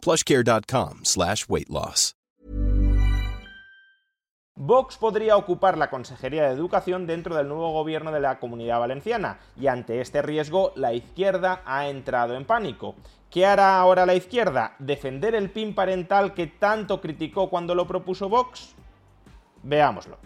plushcare.com slash weight loss. Vox podría ocupar la Consejería de Educación dentro del nuevo gobierno de la Comunidad Valenciana y ante este riesgo la izquierda ha entrado en pánico. ¿Qué hará ahora la izquierda? ¿Defender el PIN parental que tanto criticó cuando lo propuso Vox? Veámoslo.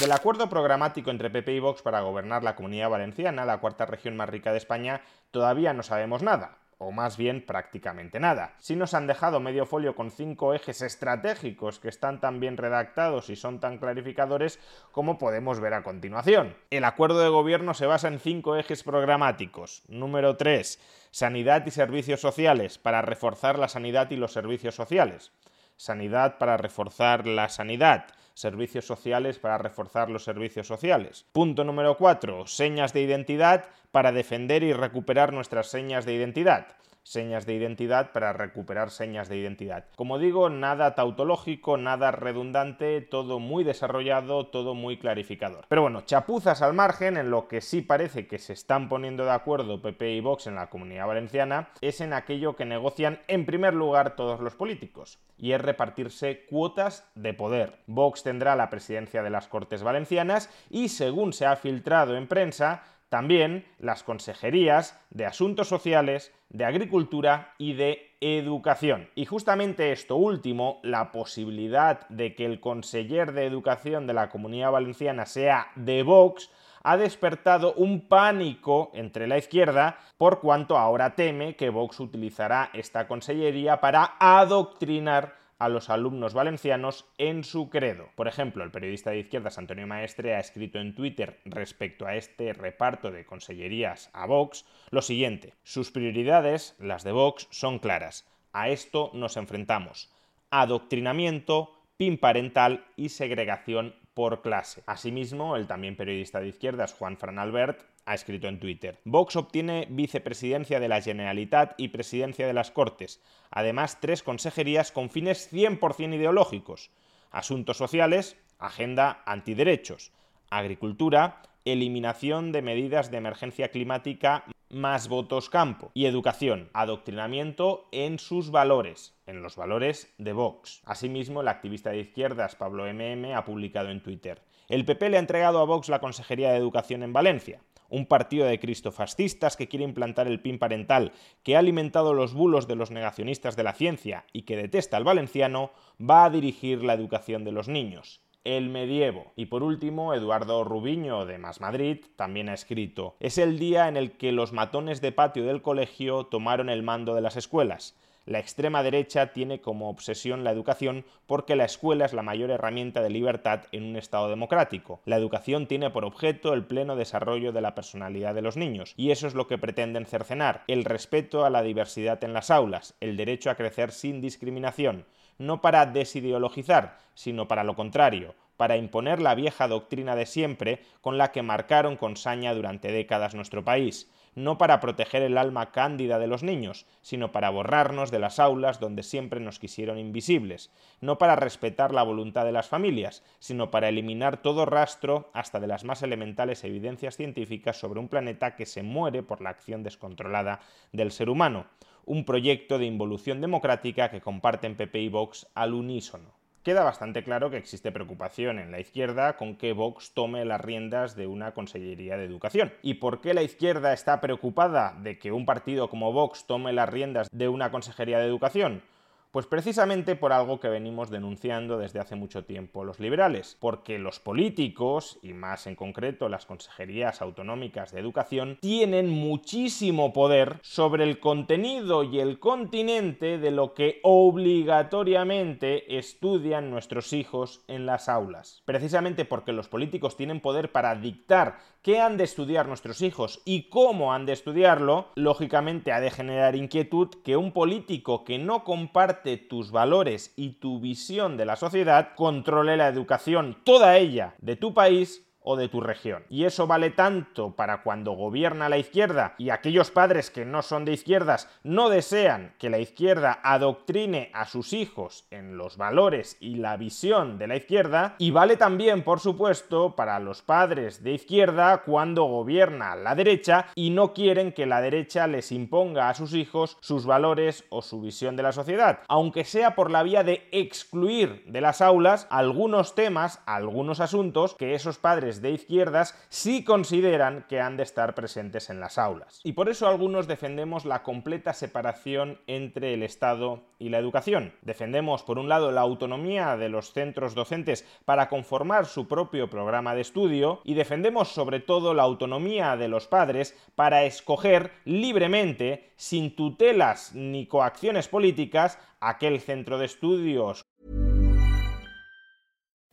Del acuerdo programático entre PP y Vox para gobernar la Comunidad Valenciana, la cuarta región más rica de España, todavía no sabemos nada o más bien prácticamente nada. Si nos han dejado medio folio con cinco ejes estratégicos que están tan bien redactados y son tan clarificadores como podemos ver a continuación. El acuerdo de gobierno se basa en cinco ejes programáticos. Número 3. Sanidad y servicios sociales, para reforzar la sanidad y los servicios sociales. Sanidad para reforzar la sanidad servicios sociales para reforzar los servicios sociales. Punto número 4. Señas de identidad para defender y recuperar nuestras señas de identidad señas de identidad para recuperar señas de identidad. Como digo, nada tautológico, nada redundante, todo muy desarrollado, todo muy clarificador. Pero bueno, chapuzas al margen, en lo que sí parece que se están poniendo de acuerdo PP y Vox en la comunidad valenciana, es en aquello que negocian en primer lugar todos los políticos, y es repartirse cuotas de poder. Vox tendrá la presidencia de las Cortes Valencianas y, según se ha filtrado en prensa, también las consejerías de Asuntos Sociales, de Agricultura y de Educación. Y justamente esto último, la posibilidad de que el conseller de Educación de la Comunidad Valenciana sea de Vox, ha despertado un pánico entre la izquierda por cuanto ahora teme que Vox utilizará esta consellería para adoctrinar a los alumnos valencianos en su credo. Por ejemplo, el periodista de izquierdas Antonio Maestre ha escrito en Twitter respecto a este reparto de consellerías a Vox lo siguiente. Sus prioridades, las de Vox, son claras. A esto nos enfrentamos. Adoctrinamiento, PIN parental y segregación por clase. Asimismo, el también periodista de izquierdas Juan Fran Albert ha escrito en Twitter. Vox obtiene vicepresidencia de la Generalitat y presidencia de las Cortes, además tres consejerías con fines 100% ideológicos. Asuntos sociales, agenda antiderechos, agricultura, eliminación de medidas de emergencia climática más votos campo y educación, adoctrinamiento en sus valores, en los valores de Vox. Asimismo, el activista de izquierdas Pablo MM ha publicado en Twitter. El PP le ha entregado a Vox la Consejería de Educación en Valencia un partido de cristofascistas que quiere implantar el PIN parental, que ha alimentado los bulos de los negacionistas de la ciencia y que detesta al valenciano, va a dirigir la educación de los niños. El medievo. Y por último, Eduardo Rubiño de Más Madrid también ha escrito: Es el día en el que los matones de patio del colegio tomaron el mando de las escuelas. La extrema derecha tiene como obsesión la educación porque la escuela es la mayor herramienta de libertad en un Estado democrático. La educación tiene por objeto el pleno desarrollo de la personalidad de los niños, y eso es lo que pretenden cercenar, el respeto a la diversidad en las aulas, el derecho a crecer sin discriminación, no para desideologizar, sino para lo contrario, para imponer la vieja doctrina de siempre con la que marcaron con saña durante décadas nuestro país, no para proteger el alma cándida de los niños, sino para borrarnos de las aulas donde siempre nos quisieron invisibles, no para respetar la voluntad de las familias, sino para eliminar todo rastro hasta de las más elementales evidencias científicas sobre un planeta que se muere por la acción descontrolada del ser humano, un proyecto de involución democrática que comparten PP y Vox al unísono queda bastante claro que existe preocupación en la izquierda con que Vox tome las riendas de una Consellería de Educación. ¿Y por qué la izquierda está preocupada de que un partido como Vox tome las riendas de una Consejería de Educación? Pues precisamente por algo que venimos denunciando desde hace mucho tiempo los liberales, porque los políticos, y más en concreto las consejerías autonómicas de educación, tienen muchísimo poder sobre el contenido y el continente de lo que obligatoriamente estudian nuestros hijos en las aulas. Precisamente porque los políticos tienen poder para dictar qué han de estudiar nuestros hijos y cómo han de estudiarlo, lógicamente ha de generar inquietud que un político que no comparte tus valores y tu visión de la sociedad controle la educación, toda ella, de tu país o de tu región. Y eso vale tanto para cuando gobierna la izquierda y aquellos padres que no son de izquierdas no desean que la izquierda adoctrine a sus hijos en los valores y la visión de la izquierda, y vale también, por supuesto, para los padres de izquierda cuando gobierna la derecha y no quieren que la derecha les imponga a sus hijos sus valores o su visión de la sociedad, aunque sea por la vía de excluir de las aulas algunos temas, algunos asuntos que esos padres de izquierdas sí consideran que han de estar presentes en las aulas. Y por eso algunos defendemos la completa separación entre el Estado y la educación. Defendemos, por un lado, la autonomía de los centros docentes para conformar su propio programa de estudio y defendemos sobre todo la autonomía de los padres para escoger libremente, sin tutelas ni coacciones políticas, aquel centro de estudios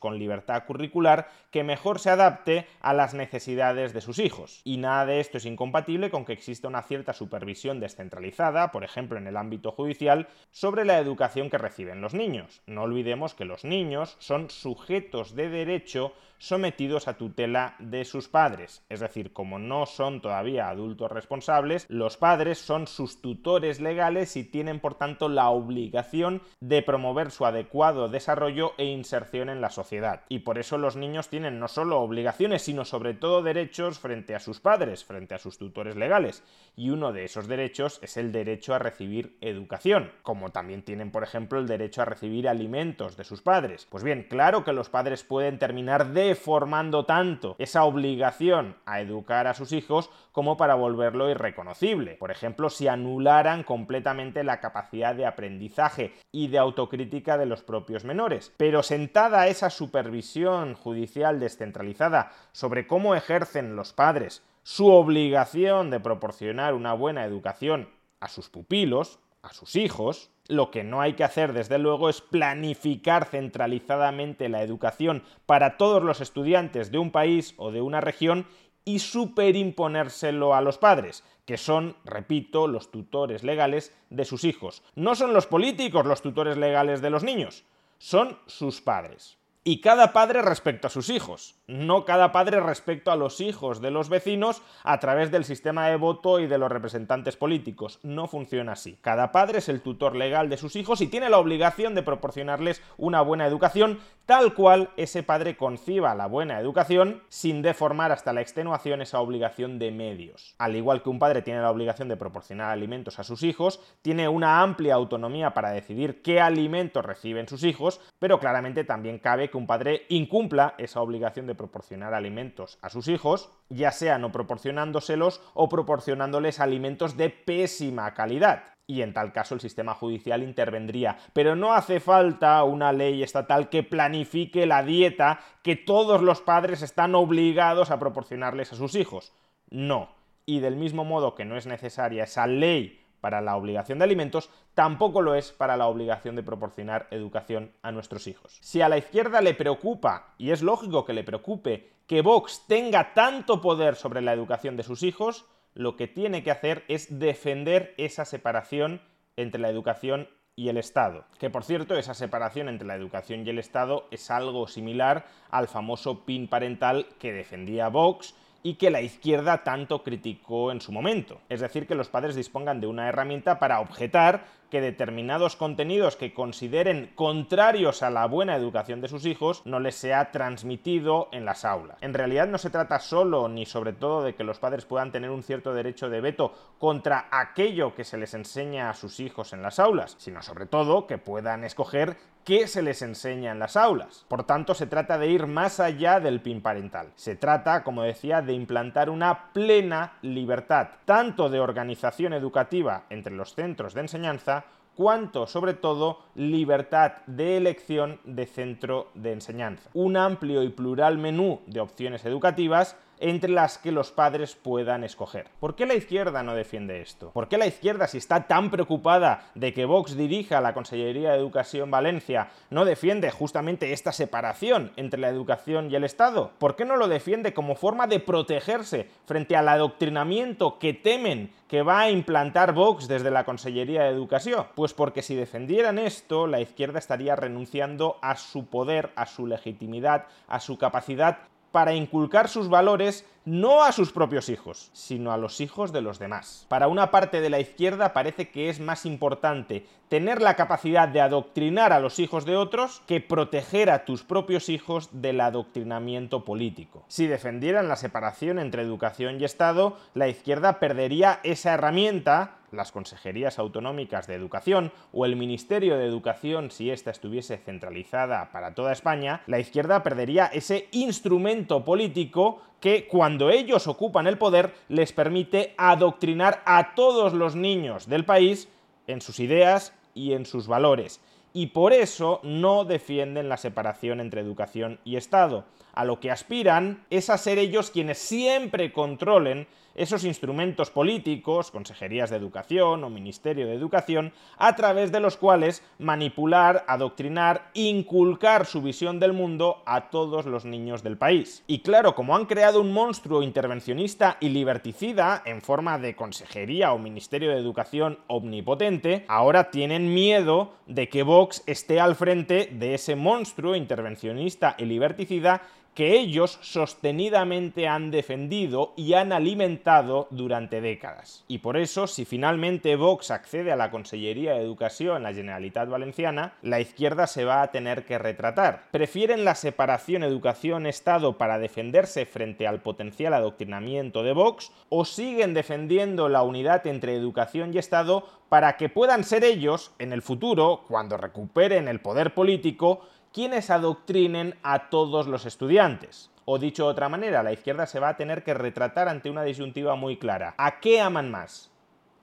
Con libertad curricular que mejor se adapte a las necesidades de sus hijos. Y nada de esto es incompatible con que exista una cierta supervisión descentralizada, por ejemplo en el ámbito judicial, sobre la educación que reciben los niños. No olvidemos que los niños son sujetos de derecho sometidos a tutela de sus padres. Es decir, como no son todavía adultos responsables, los padres son sus tutores legales y tienen por tanto la obligación de promover su adecuado desarrollo e inserción en la sociedad. Y por eso los niños tienen no solo obligaciones, sino sobre todo derechos frente a sus padres, frente a sus tutores legales. Y uno de esos derechos es el derecho a recibir educación, como también tienen, por ejemplo, el derecho a recibir alimentos de sus padres. Pues bien, claro que los padres pueden terminar de formando tanto esa obligación a educar a sus hijos como para volverlo irreconocible. Por ejemplo, si anularan completamente la capacidad de aprendizaje y de autocrítica de los propios menores. Pero sentada esa supervisión judicial descentralizada sobre cómo ejercen los padres su obligación de proporcionar una buena educación a sus pupilos, a sus hijos, lo que no hay que hacer, desde luego, es planificar centralizadamente la educación para todos los estudiantes de un país o de una región y superimponérselo a los padres, que son, repito, los tutores legales de sus hijos. No son los políticos los tutores legales de los niños, son sus padres. Y cada padre respecto a sus hijos, no cada padre respecto a los hijos de los vecinos a través del sistema de voto y de los representantes políticos. No funciona así. Cada padre es el tutor legal de sus hijos y tiene la obligación de proporcionarles una buena educación, tal cual ese padre conciba la buena educación sin deformar hasta la extenuación esa obligación de medios. Al igual que un padre tiene la obligación de proporcionar alimentos a sus hijos, tiene una amplia autonomía para decidir qué alimentos reciben sus hijos, pero claramente también cabe que un padre incumpla esa obligación de proporcionar alimentos a sus hijos, ya sea no proporcionándoselos o proporcionándoles alimentos de pésima calidad y en tal caso el sistema judicial intervendría. Pero no hace falta una ley estatal que planifique la dieta que todos los padres están obligados a proporcionarles a sus hijos. No. Y del mismo modo que no es necesaria esa ley para la obligación de alimentos, tampoco lo es para la obligación de proporcionar educación a nuestros hijos. Si a la izquierda le preocupa, y es lógico que le preocupe, que Vox tenga tanto poder sobre la educación de sus hijos, lo que tiene que hacer es defender esa separación entre la educación y el Estado. Que por cierto, esa separación entre la educación y el Estado es algo similar al famoso PIN parental que defendía Vox y que la izquierda tanto criticó en su momento. Es decir, que los padres dispongan de una herramienta para objetar que determinados contenidos que consideren contrarios a la buena educación de sus hijos no les sea transmitido en las aulas. En realidad no se trata solo ni sobre todo de que los padres puedan tener un cierto derecho de veto contra aquello que se les enseña a sus hijos en las aulas, sino sobre todo que puedan escoger qué se les enseña en las aulas. Por tanto, se trata de ir más allá del PIN parental. Se trata, como decía, de implantar una plena libertad, tanto de organización educativa entre los centros de enseñanza, cuanto, sobre todo, libertad de elección de centro de enseñanza. Un amplio y plural menú de opciones educativas entre las que los padres puedan escoger. ¿Por qué la izquierda no defiende esto? ¿Por qué la izquierda, si está tan preocupada de que Vox dirija la Consellería de Educación Valencia, no defiende justamente esta separación entre la educación y el Estado? ¿Por qué no lo defiende como forma de protegerse frente al adoctrinamiento que temen que va a implantar Vox desde la Consellería de Educación? Pues porque si defendieran esto, la izquierda estaría renunciando a su poder, a su legitimidad, a su capacidad para inculcar sus valores no a sus propios hijos, sino a los hijos de los demás. Para una parte de la izquierda parece que es más importante tener la capacidad de adoctrinar a los hijos de otros que proteger a tus propios hijos del adoctrinamiento político. Si defendieran la separación entre educación y Estado, la izquierda perdería esa herramienta las consejerías autonómicas de educación o el Ministerio de Educación si ésta estuviese centralizada para toda España, la izquierda perdería ese instrumento político que cuando ellos ocupan el poder les permite adoctrinar a todos los niños del país en sus ideas y en sus valores. Y por eso no defienden la separación entre educación y Estado. A lo que aspiran es a ser ellos quienes siempre controlen esos instrumentos políticos, consejerías de educación o ministerio de educación, a través de los cuales manipular, adoctrinar, inculcar su visión del mundo a todos los niños del país. Y claro, como han creado un monstruo intervencionista y liberticida en forma de consejería o ministerio de educación omnipotente, ahora tienen miedo de que Vox esté al frente de ese monstruo intervencionista y liberticida que ellos sostenidamente han defendido y han alimentado durante décadas. Y por eso, si finalmente Vox accede a la Consellería de Educación en la Generalitat Valenciana, la izquierda se va a tener que retratar. Prefieren la separación educación-Estado para defenderse frente al potencial adoctrinamiento de Vox o siguen defendiendo la unidad entre educación y Estado para que puedan ser ellos, en el futuro, cuando recuperen el poder político, quienes adoctrinen a todos los estudiantes. O dicho de otra manera, la izquierda se va a tener que retratar ante una disyuntiva muy clara. ¿A qué aman más?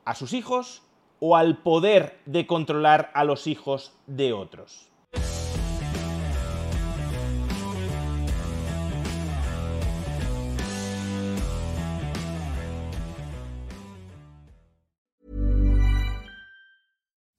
¿A sus hijos o al poder de controlar a los hijos de otros?